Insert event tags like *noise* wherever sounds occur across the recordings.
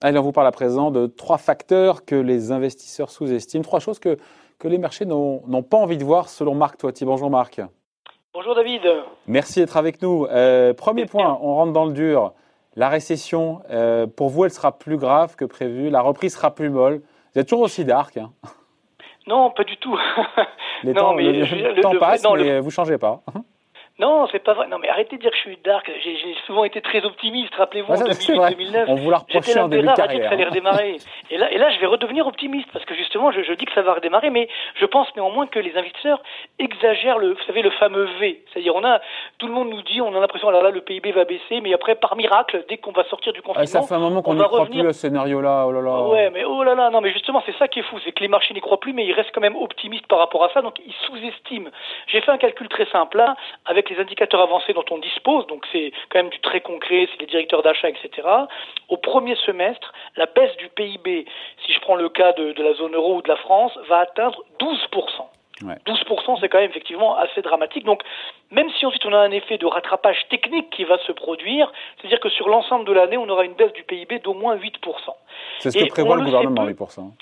Allez, on vous parle à présent de trois facteurs que les investisseurs sous-estiment, trois choses que, que les marchés n'ont pas envie de voir selon Marc Toiti. Bonjour Marc. Bonjour David. Merci d'être avec nous. Euh, premier point, on rentre dans le dur. La récession, euh, pour vous, elle sera plus grave que prévu. La reprise sera plus molle. Vous êtes toujours aussi dark. Hein? non, pas du tout. Les temps, mais le, temps passe, mais vous ne changez pas. Non, c'est pas vrai. Non, mais arrêtez de dire que je suis dark. J'ai souvent été très optimiste. Rappelez-vous, en 2008-2009, on vous l'a reproché en début de carrière. que ça allait redémarrer. et là, et là, je vais redevenir optimiste parce que justement, je, je, dis que ça va redémarrer, mais je pense néanmoins que les investisseurs exagèrent le, vous savez, le fameux V. C'est-à-dire, on a, tout le monde nous dit, on a l'impression, là, là, le PIB va baisser, mais après, par miracle, dès qu'on va sortir du confinement, ça fait un moment qu'on n'y croit plus à ce scénario-là. Oh là là. Ouais, mais oh là là, non, mais justement, c'est ça qui est fou, c'est que les marchés n'y croient plus, mais ils restent quand même optimistes par rapport à ça, donc ils sous-estiment. J'ai fait un calcul très simple là, avec les indicateurs avancés dont on dispose, donc c'est quand même du très concret, c'est les directeurs d'achat, etc. Au premier semestre, la baisse du PIB, si je prends le cas de, la zone euro ou de la France, va atteindre 12%. 12%, c'est quand même effectivement assez dramatique. Donc, même si ensuite on a un effet de rattrapage technique qui va se produire, c'est-à-dire que sur l'ensemble de l'année, on aura une baisse du PIB d'au moins 8%. C'est ce que prévoit le gouvernement, 8%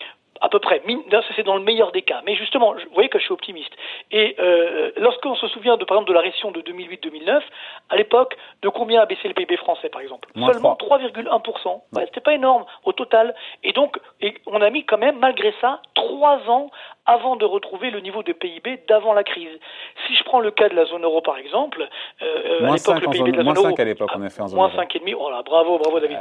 à peu près. C'est dans le meilleur des cas. Mais justement, vous voyez que je suis optimiste. Et euh, lorsqu'on se souvient, de, par exemple, de la récession de 2008-2009, à l'époque, de combien a baissé le PIB français, par exemple? Seulement 3,1%. Ouais, C'était pas énorme au total. Et donc, et on a mis quand même, malgré ça, trois ans avant de retrouver le niveau de PIB d'avant la crise. Si je prends le cas de la zone euro, par exemple, euh, à l'époque, le PIB de la zone euro... Moins 5 à l'époque, on a fait en zone Moins 5,5. Oh là, bravo, bravo, David.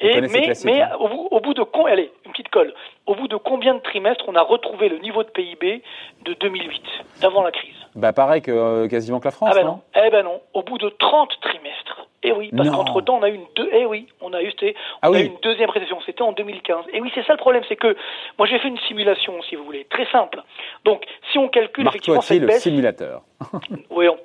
et, mais mais hein. au, bout, au bout de... Allez, une petite colle. Au bout de combien de trimestres on a retrouvé le niveau de PIB de 2008, d'avant la crise? Bah pareil que euh, quasiment que la France. Ah ben non? Eh ben non. Au bout de 30 trimestres. Eh oui, parce qu'entre temps on a eu une deux. Eh oui, on a eu, ah on a eu une deuxième récession. C'était en 2015. Et oui, c'est ça le problème, c'est que moi j'ai fait une simulation, si vous voulez, très simple. Donc si on calcule effectivement cette le baisse, simulateur. *laughs* oui, on,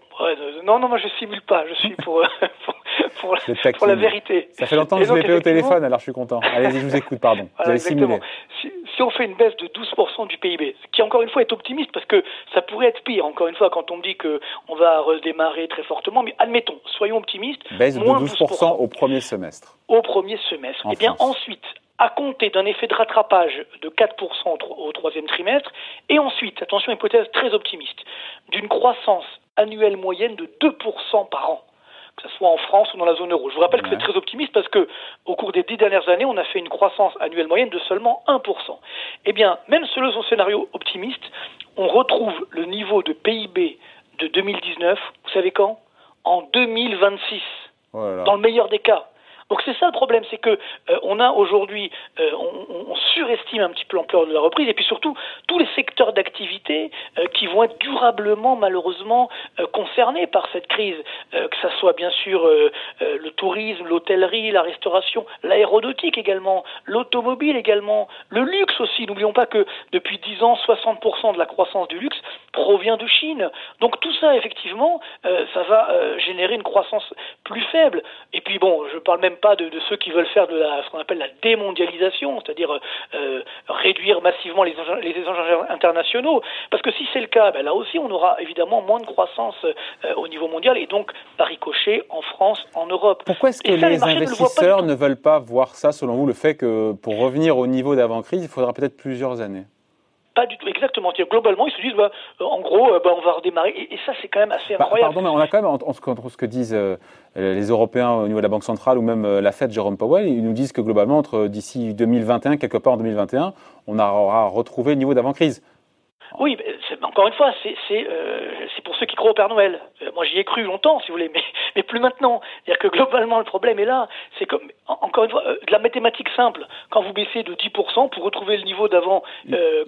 non, non, moi je simule pas. Je suis pour, *laughs* pour, pour, la, vérité. Ça fait longtemps que je l'ai fait au téléphone, alors je suis content. Allez-y, je vous écoute, pardon. Voilà, exactement. Si, si, on fait une baisse de 12% du PIB, ce qui encore une fois est optimiste parce que ça pourrait être pire. Encore une fois, quand on me dit que on va redémarrer très fortement, mais admettons, soyons optimistes. Baisse de 12%, au premier semestre. Au premier semestre. Eh bien ensuite, à compter d'un effet de rattrapage de 4% au troisième trimestre, et ensuite, attention, hypothèse très optimiste, d'une croissance annuelle moyenne de 2% par an que ce soit en France ou dans la zone euro. Je vous rappelle que c'est très optimiste parce que au cours des dix dernières années, on a fait une croissance annuelle moyenne de seulement 1%. Eh bien, même selon son scénario optimiste, on retrouve le niveau de PIB de 2019, vous savez quand? En 2026. Dans le meilleur des cas. Donc c'est ça le problème, c'est que euh, on a aujourd'hui, euh, on, surestime un petit peu l'ampleur de la reprise, et puis surtout tous les secteurs d'activité euh, qui vont être durablement, malheureusement, concernés par cette crise, que ça soit bien sûr le tourisme, l'hôtellerie, la restauration, l'aéronautique également, l'automobile également, le luxe aussi. N'oublions pas que depuis 10 ans, 60% de la croissance du luxe provient de Chine. Donc tout ça, effectivement, ça va générer une croissance plus faible. Et puis bon, je parle même pas de, ceux qui veulent faire de la, ce qu'on appelle la démondialisation, c'est-à-dire euh, réduire massivement les, les échanges internationaux. Parce que si c'est le cas, ben là aussi, on aura évidemment moins de croissance euh, au niveau mondial et donc par ricochet en France, en Europe. Pourquoi est-ce que les, investisseurs ne, veulent pas voir ça, selon vous, le fait que pour revenir au niveau d'avant-crise, il faudra peut-être plusieurs années? Pas du tout, exactement. Globalement, ils se disent, bah, euh, en gros, bah, on va redémarrer. Et, ça, c'est quand même assez incroyable. Pardon, mais on a quand même, entre ce que disent les Européens au niveau de la Banque centrale ou même la Fed, Jérôme Powell, ils nous disent que globalement, entre d'ici 2021, quelque part en 2021, on aura retrouvé le niveau d'avant-crise. Oui, encore une fois, euh, c'est pour ceux qui croient au Père Noël. Euh, moi, j'y ai cru longtemps, si vous voulez, mais, mais plus maintenant. C'est-à-dire que globalement, le problème est là. C'est comme, encore une fois, euh, de la mathématique simple. Quand vous baissez de 10% pour retrouver le niveau d'avant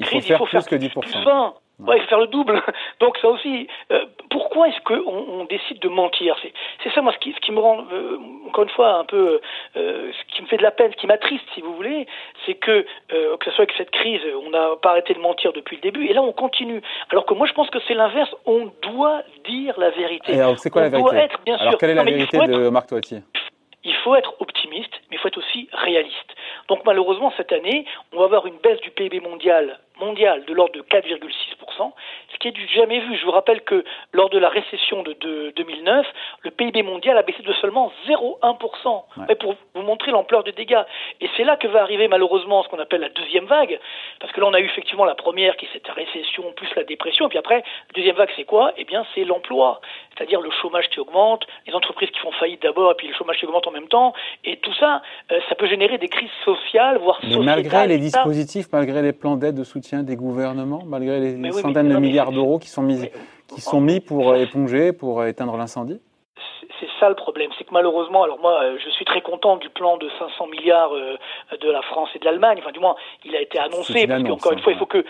crise, il faut faire, plus, que 10%. plus 20. Ouais, faire le double. *laughs* Donc ça aussi, euh, pourquoi est-ce qu'on on décide de mentir? C'est ça moi ce qui, ce qui me rend euh, encore une fois un peu, euh, ce qui me fait de la peine, ce qui m'attriste si vous voulez, c'est que que ce soit avec cette crise, on n'a pas arrêté de mentir depuis le début, et là on continue. Alors que moi je pense que c'est l'inverse, on doit dire la vérité. Et alors c'est quoi la vérité? être, bien Alors quelle est la vérité de Marc Toiti? Il faut être optimiste, mais il faut être aussi réaliste. Donc malheureusement, cette année, on va avoir une baisse du PIB mondial, mondial de l'ordre de 4,6%. Ce qui est du jamais vu. Je vous rappelle que lors de la récession de, 2009, le PIB mondial a baissé de seulement 0,1%. Pour vous montrer l'ampleur des dégâts. Et c'est là que va arriver malheureusement ce qu'on appelle la deuxième vague, parce que là on a eu effectivement la première qui est cette récession plus la dépression, et puis après, la deuxième vague c'est quoi? Eh bien c'est l'emploi, c'est-à-dire le chômage qui augmente, les entreprises qui font faillite d'abord, et puis le chômage qui augmente en même temps, et tout ça, euh, ça peut générer des crises sociales, voire Mais malgré les dispositifs, malgré les plans d'aide de soutien des gouvernements, malgré les centaines de milliards d'euros qui sont mis, qui sont mis pour éponger, pour éteindre l'incendie. C'est ça le problème, c'est que malheureusement, alors moi, euh, je suis très content du plan de 500 milliards euh, de la France et de l'Allemagne. Enfin, du moins, il a été annoncé parce qu'encore une fois, il faut que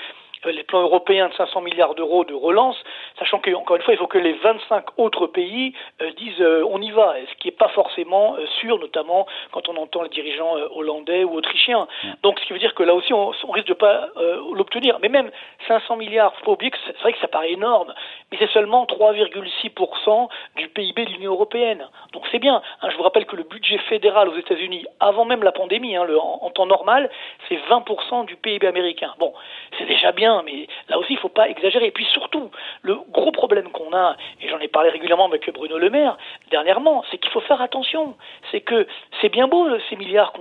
euh, les plans européens de 500 milliards d'euros de relance, sachant qu'encore une fois, il faut que les 25 autres pays euh, disent euh, on y va, ce qui n'est pas forcément sûr, notamment quand on entend les dirigeants hollandais ou autrichiens. Donc, ce qui veut dire que là aussi, on, risque de pas l'obtenir. Mais même 500 milliards, faut pas oublier que c'est vrai que ça paraît énorme, mais c'est seulement 3,6% du PIB de l'Union européenne. Donc c'est bien. Hein, je vous rappelle que le budget fédéral aux États-Unis, avant même la pandémie, hein, en, en temps normal, c'est 20% du PIB américain. Bon, c'est déjà bien mais là aussi, il ne faut pas exagérer. Et puis surtout, le gros problème qu'on a, et j'en ai parlé régulièrement avec Bruno Le Maire dernièrement, c'est qu'il faut faire attention. C'est que c'est bien beau ces milliards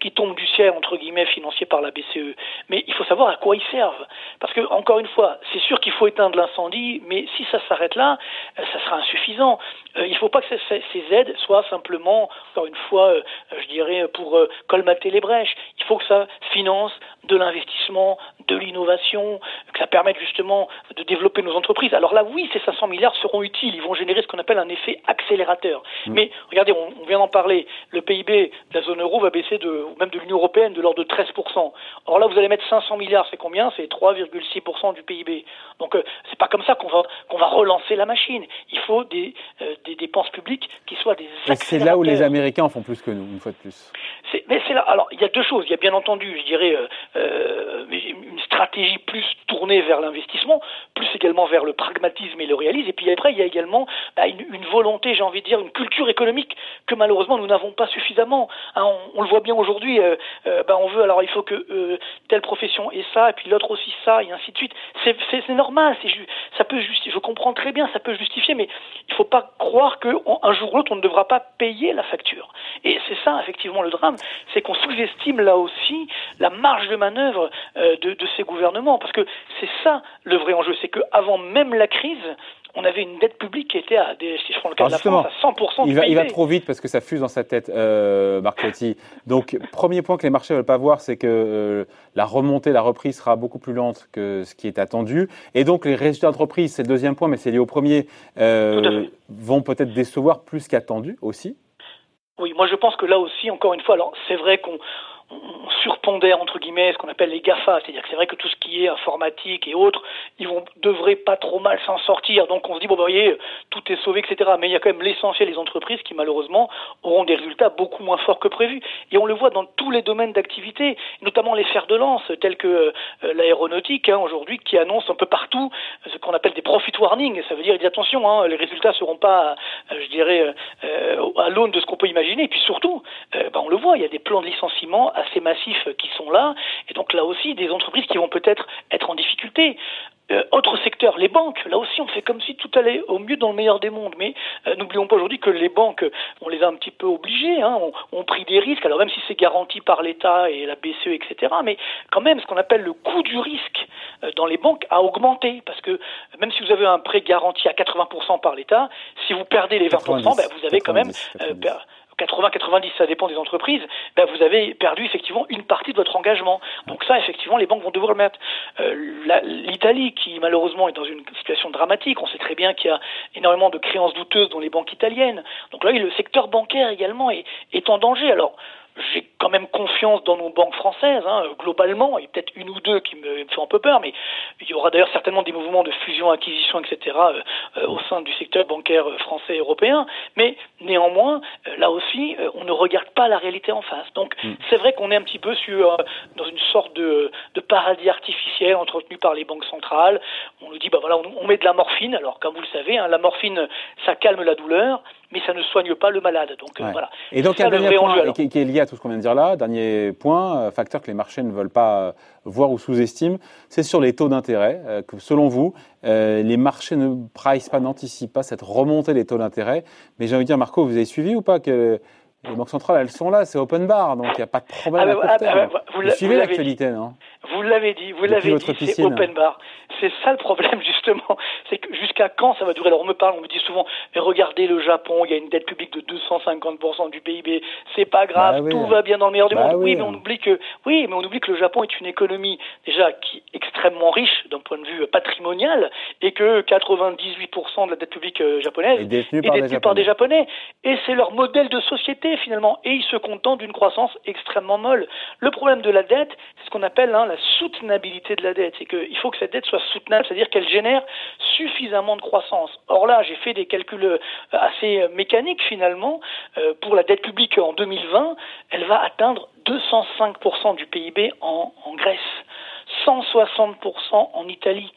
qui tombent du ciel, entre guillemets, financiers par la BCE, mais il faut savoir à quoi ils servent. Parce que, encore une fois, c'est sûr qu'il faut éteindre l'incendie, mais si ça s'arrête là, euh, ça sera insuffisant. Euh, il ne faut pas que ces aides soient simplement, encore une fois, euh, je dirais, pour colmater les brèches. Il faut que ça finance de l'investissement, de l'innovation, que ça permette justement de développer nos entreprises. Alors là, oui, ces 500 milliards seront utiles, ils vont générer ce qu'on appelle un effet accélérateur. Mm. Mais regardez, on, vient d'en parler, le PIB de la zone euro va baisser de, ou même de l'Union européenne, de l'ordre de 13%. Or là, vous allez mettre 500 milliards, c'est combien? C'est 3,6% du PIB. Donc euh, c'est pas comme ça qu'on va, qu'on va relancer la machine. Il faut des, euh, des dépenses publiques qui soient des C'est là où les Américains en font plus que nous, une fois de plus. Mais c'est là. Alors, il y a deux choses. Il y a bien entendu, je dirais, euh, euh, une stratégie plus tournée vers l'investissement, plus également vers le pragmatisme et le réalisme. Et puis après, il y a également bah, une, volonté, j'ai envie de dire, une culture économique que malheureusement nous n'avons pas suffisamment. Hein, on, le voit bien aujourd'hui. Euh, bah, on veut alors il faut que telle profession ait ça, et puis l'autre aussi ça, et ainsi de suite. C'est normal. Ça peut justifier. Je comprends très bien, ça peut justifier, mais il ne faut pas croire qu'un jour ou l'autre on ne devra pas payer la facture. Et c'est ça effectivement le drame c'est qu'on sous-estime là aussi la marge de manœuvre euh, de, ces gouvernements. Parce que c'est ça le vrai enjeu, c'est qu'avant même la crise, on avait une dette publique qui était à, des, si je prends le cas de la France, à 100% il va, il va trop vite parce que ça fuse dans sa tête, euh, Marc Donc, *laughs* premier point que les marchés ne veulent pas voir, c'est que euh, la remontée, la reprise sera beaucoup plus lente que ce qui est attendu. Et donc, les résultats d'entreprise, c'est le deuxième point, mais c'est lié au premier, euh, vont peut-être décevoir plus qu'attendu aussi. Oui, moi je pense que là aussi, encore une fois, alors c'est vrai qu'on on surpondère entre guillemets ce qu'on appelle les GAFA, c'est-à-dire que c'est vrai que tout ce qui est informatique et autres, ils vont devraient pas trop mal s'en sortir. Donc on se dit bon, vous voyez, tout est sauvé, etc. Mais il y a quand même l'essentiel des entreprises qui malheureusement auront des résultats beaucoup moins forts que prévu. Et on le voit dans tous les domaines d'activité, notamment les fers de lance tels que euh, l'aéronautique hein, aujourd'hui, qui annonce un peu partout ce qu'on appelle des profit warnings. Ça veut dire, attention, hein, les résultats seront pas, euh, je dirais, euh, à l'aune de ce qu'on peut imaginer. Et puis surtout, ben, on le voit, il y a des plans de licenciement assez massifs qui sont là, et donc là aussi des entreprises qui vont peut-être être en difficulté. Euh, autre secteur, les banques. Là aussi, on fait comme si tout allait au mieux dans le meilleur des mondes. Mais euh, n'oublions pas aujourd'hui que les banques, on les a un petit peu obligées, hein, ont, pris des risques. Alors même si c'est garanti par l'État et la BCE, etc. Mais quand même, ce qu'on appelle le coût du risque euh, dans les banques a augmenté parce que même si vous avez un prêt garanti à 80% par l'État, si vous perdez les 20%, ben, vous avez quand même 80-90, ça dépend des entreprises, ben vous avez perdu effectivement une partie de votre engagement. Donc ça, effectivement, les banques vont devoir le mettre. Euh, L'Italie, qui malheureusement est dans une situation dramatique, on sait très bien qu'il y a énormément de créances douteuses dans les banques italiennes. Donc là, le secteur bancaire également est, est en danger. Alors, j'ai quand même confiance dans nos banques françaises, hein, globalement, il y a peut-être une ou deux qui me, font un peu peur, mais il y aura d'ailleurs certainement des mouvements de fusion, acquisition, etc. Euh, euh, au sein du secteur bancaire français et européen, mais néanmoins, euh, là aussi, on ne regarde pas la réalité en face. Donc mm. c'est vrai qu'on est un petit peu sur, dans une sorte de, de, paradis artificiel entretenu par les banques centrales. On nous dit, bah voilà, on, met de la morphine, alors comme vous le savez, hein, la morphine, ça calme la douleur, mais ça ne soigne pas le malade. Donc voilà. Et donc un dernier point qui, est lié à tout ce qu'on vient de dire là. Dernier point, facteur que les marchés ne veulent pas voir ou sous-estiment, c'est sur les taux d'intérêt. que selon vous, les marchés ne price pas, n'anticipent pas cette remontée des taux d'intérêt. Mais j'ai envie de dire, Marco, vous avez suivi ou pas que les banques centrales, elles sont là, c'est open bar, donc il n'y a pas de problème ah, à court ah, terme. Ah, vous, vous suivez l'actualité, non? Vous l'avez dit, vous l'avez dit, c'est open bar. C'est ça le problème *laughs* justement, c'est que jusqu'à quand ça va durer? Alors on me parle, on me dit souvent, mais regardez le Japon, il y a une dette publique de 250% du PIB, c'est pas grave, bah tout va bien dans le meilleur du bah monde. Oui. mais on oublie que, oui, mais on oublie que le Japon est une économie déjà qui est extrêmement riche d'un point de vue patrimonial et que 98% de la dette publique euh, japonaise est détenue, par, des Japonais. Et c'est leur modèle de société finalement, et ils se contentent d'une croissance extrêmement molle. Le problème de la dette, c'est ce qu'on appelle hein, la soutenabilité de la dette. C'est qu'il faut que cette dette soit soutenable, c'est-à-dire qu'elle génère suffisamment de croissance. Or là, j'ai fait des calculs euh, assez mécaniques finalement. Euh, pour la dette publique en 2020, elle va atteindre 205% du PIB en, Grèce. 160% en Italie,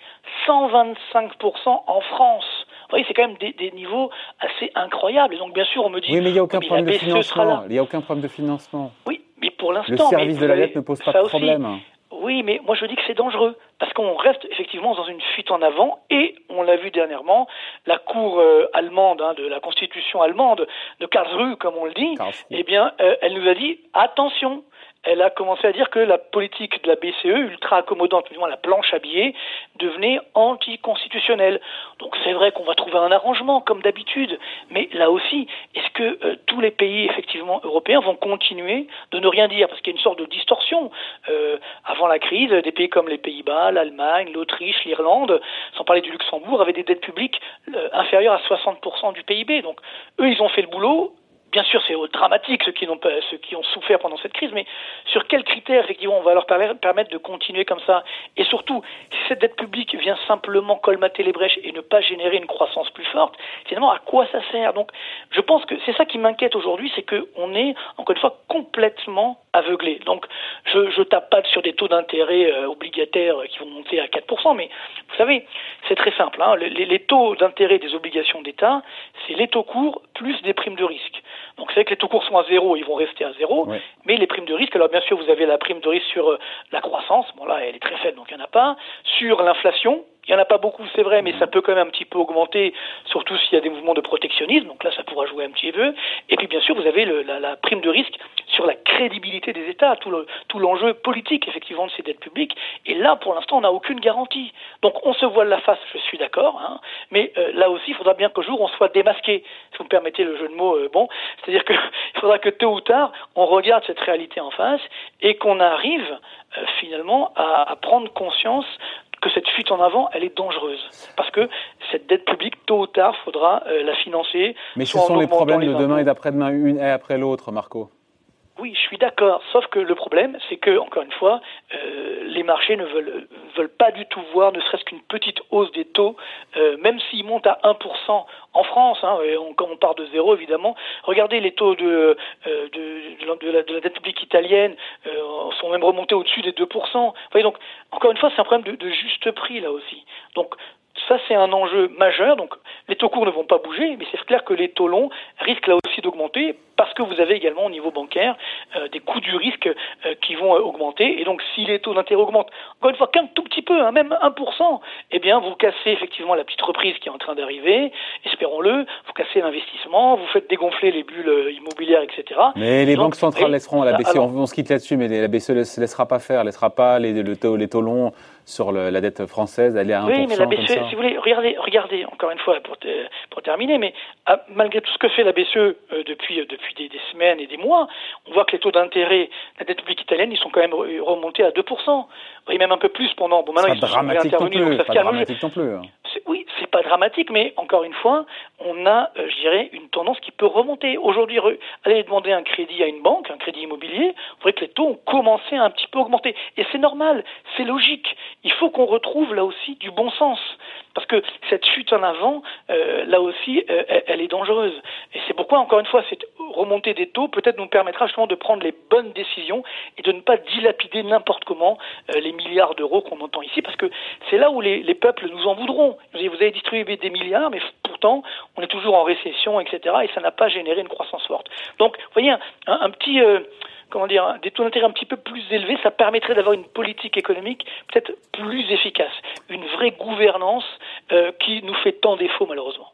125% en France. Vous voyez, c'est quand même des, niveaux assez incroyables. Et donc, bien sûr, on me dit. Oui, mais il n'y a aucun problème de financement. Il n'y a aucun problème de financement. Oui, mais pour l'instant. Le service de la dette ne pose pas de problème. Oui, mais moi je dis que c'est dangereux parce qu'on reste effectivement dans une fuite en avant et on l'a vu dernièrement, la cour euh, allemande hein, de la constitution allemande de Karlsruhe, comme on le dit, eh bien, euh, elle nous a dit attention, elle a commencé à dire que la politique de la BCE, ultra accommodante, moins la planche à billets, devenait anticonstitutionnelle. Donc c'est vrai qu'on va trouver un arrangement, comme d'habitude, mais là aussi, est-ce que euh, tous les pays, effectivement, européens vont continuer de ne rien dire? Parce qu'il y a une sorte de distorsion. Euh, avant la crise, des pays comme les Pays-Bas, l'Allemagne, l'Autriche, l'Irlande, sans parler du Luxembourg, avaient des dettes publiques euh, inférieures à 60% du PIB. Donc eux, ils ont fait le boulot, bien sûr, c'est dramatique ceux qui, ont, ceux qui ont souffert pendant cette crise, mais sur quels critères, effectivement, on va leur permettre de continuer comme ça? Et surtout, si cette dette publique vient simplement colmater les brèches et ne pas générer une croissance plus forte, finalement, à quoi ça sert? Donc, je pense que c'est ça qui m'inquiète aujourd'hui, c'est qu'on est, encore une fois, complètement aveuglé. Donc, je ne tape pas sur des taux d'intérêt euh, obligataires qui vont monter à 4%, mais vous savez, c'est très simple. Hein. les, les taux d'intérêt des obligations d'État, c'est les taux courts plus des primes de risque. Donc c'est vrai que les taux courts sont à zéro, ils vont rester à zéro, mais les primes de risque, alors bien sûr vous avez la prime de risque sur euh, la croissance, bon là elle est très faible donc il n'y en a pas, sur l'inflation, il n'y en a pas beaucoup, c'est vrai, mais ça peut quand même un petit peu augmenter, surtout s'il y a des mouvements de protectionnisme. Donc là, ça pourra jouer un petit peu. Et puis, bien sûr, vous avez le, la, la, prime de risque sur la crédibilité des États, tout l'enjeu le, tout politique, effectivement, de ces dettes publiques. Et là, pour l'instant, on n'a aucune garantie. Donc, on se voile la face, je suis d'accord. Hein, mais euh, là aussi, il faudra bien qu'au jour, on soit démasqué, si vous me permettez le jeu de mots. Euh, bon, c'est-à-dire qu'il *laughs* faudra que tôt ou tard, on regarde cette réalité en face et qu'on arrive euh, finalement à, à prendre conscience que cette fuite en avant, elle est dangereuse. Parce que cette dette publique, tôt ou tard, faudra euh, la financer. Mais ce sont les problèmes de demain et d'après-demain, une et après l'autre, Marco. Oui, je suis d'accord. Sauf que le problème, c'est que, encore une fois, euh, les marchés ne veulent, veulent pas du tout voir ne serait-ce qu'une petite hausse des taux, euh, même s'ils montent à 1% en France, hein, et on, quand on part de zéro, évidemment. Regardez les taux de, euh, de, de, la, de, la, dette publique italienne euh, sont même remontés au-dessus des 2%. Vous voyez, donc, encore une fois, c'est un problème de, de juste prix, là aussi. Donc, ça, c'est un enjeu majeur. Donc, les taux courts ne vont pas bouger, mais c'est clair que les taux longs risquent là aussi d'augmenter parce que vous avez également au niveau bancaire euh, des coûts du risque euh, qui vont euh, augmenter. Et donc, si les taux d'intérêt augmentent, encore une fois, qu'un tout petit peu, hein, même 1%, eh bien, vous cassez effectivement la petite reprise qui est en train d'arriver, espérons-le, vous cassez l'investissement, vous faites dégonfler les bulles immobilières, etc. Mais les banques centrales laisseront, la BCE, on, se quitte là-dessus, mais la BCE ne laissera pas faire, laissera pas les, le taux, les taux longs sur la dette française aller à 1%. Oui, mais la BCE, si vous voulez, regardez, regardez encore une fois pour, pour terminer, mais ah, malgré tout ce que fait la BCE euh, depuis, euh, depuis des, des, semaines et des mois, on voit que les taux d'intérêt de la dette publique italienne, ils sont quand même remontés à 2%. Oui, même un peu plus pendant. Bon, maintenant, ils sont intervenus, donc ça se calme. Dramatique non plus. Oui, c'est pas dramatique, mais encore une fois, on a, euh, je dirais, une tendance qui peut remonter. Aujourd'hui, aller demander un crédit à une banque, un crédit immobilier, vous voyez que les taux ont commencé à un petit peu augmenter. Et c'est normal, c'est logique. Il faut qu'on retrouve là aussi du bon sens. Parce que cette chute en avant, euh, là aussi, euh, elle est dangereuse. Et c'est pourquoi, encore une fois, c'est remontée des taux peut-être nous permettra justement de prendre les bonnes décisions et de ne pas dilapider n'importe comment euh, les milliards d'euros qu'on entend ici, parce que c'est là où les, peuples nous en voudront. Vous avez distribué des milliards, mais pourtant on est toujours en récession, etc. Et ça n'a pas généré une croissance forte. Donc, vous voyez, un, petit euh, comment dire, des taux d'intérêt un petit peu plus élevés, ça permettrait d'avoir une politique économique peut-être plus efficace, une vraie gouvernance qui nous fait tant défaut malheureusement.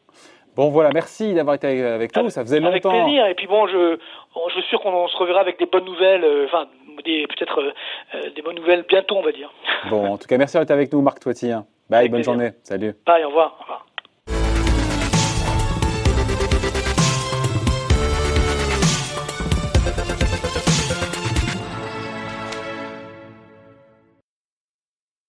Bon voilà, merci d'avoir été avec nous, ça faisait longtemps. Avec plaisir, et puis bon, je, je suis sûr qu'on se reverra avec des bonnes nouvelles, euh, enfin peut-être euh, des bonnes nouvelles bientôt, on va dire. Bon, en tout cas, merci d'être avec nous, Marc Toitier. Bye, bonne journée, salut. Bye, au revoir. Au revoir.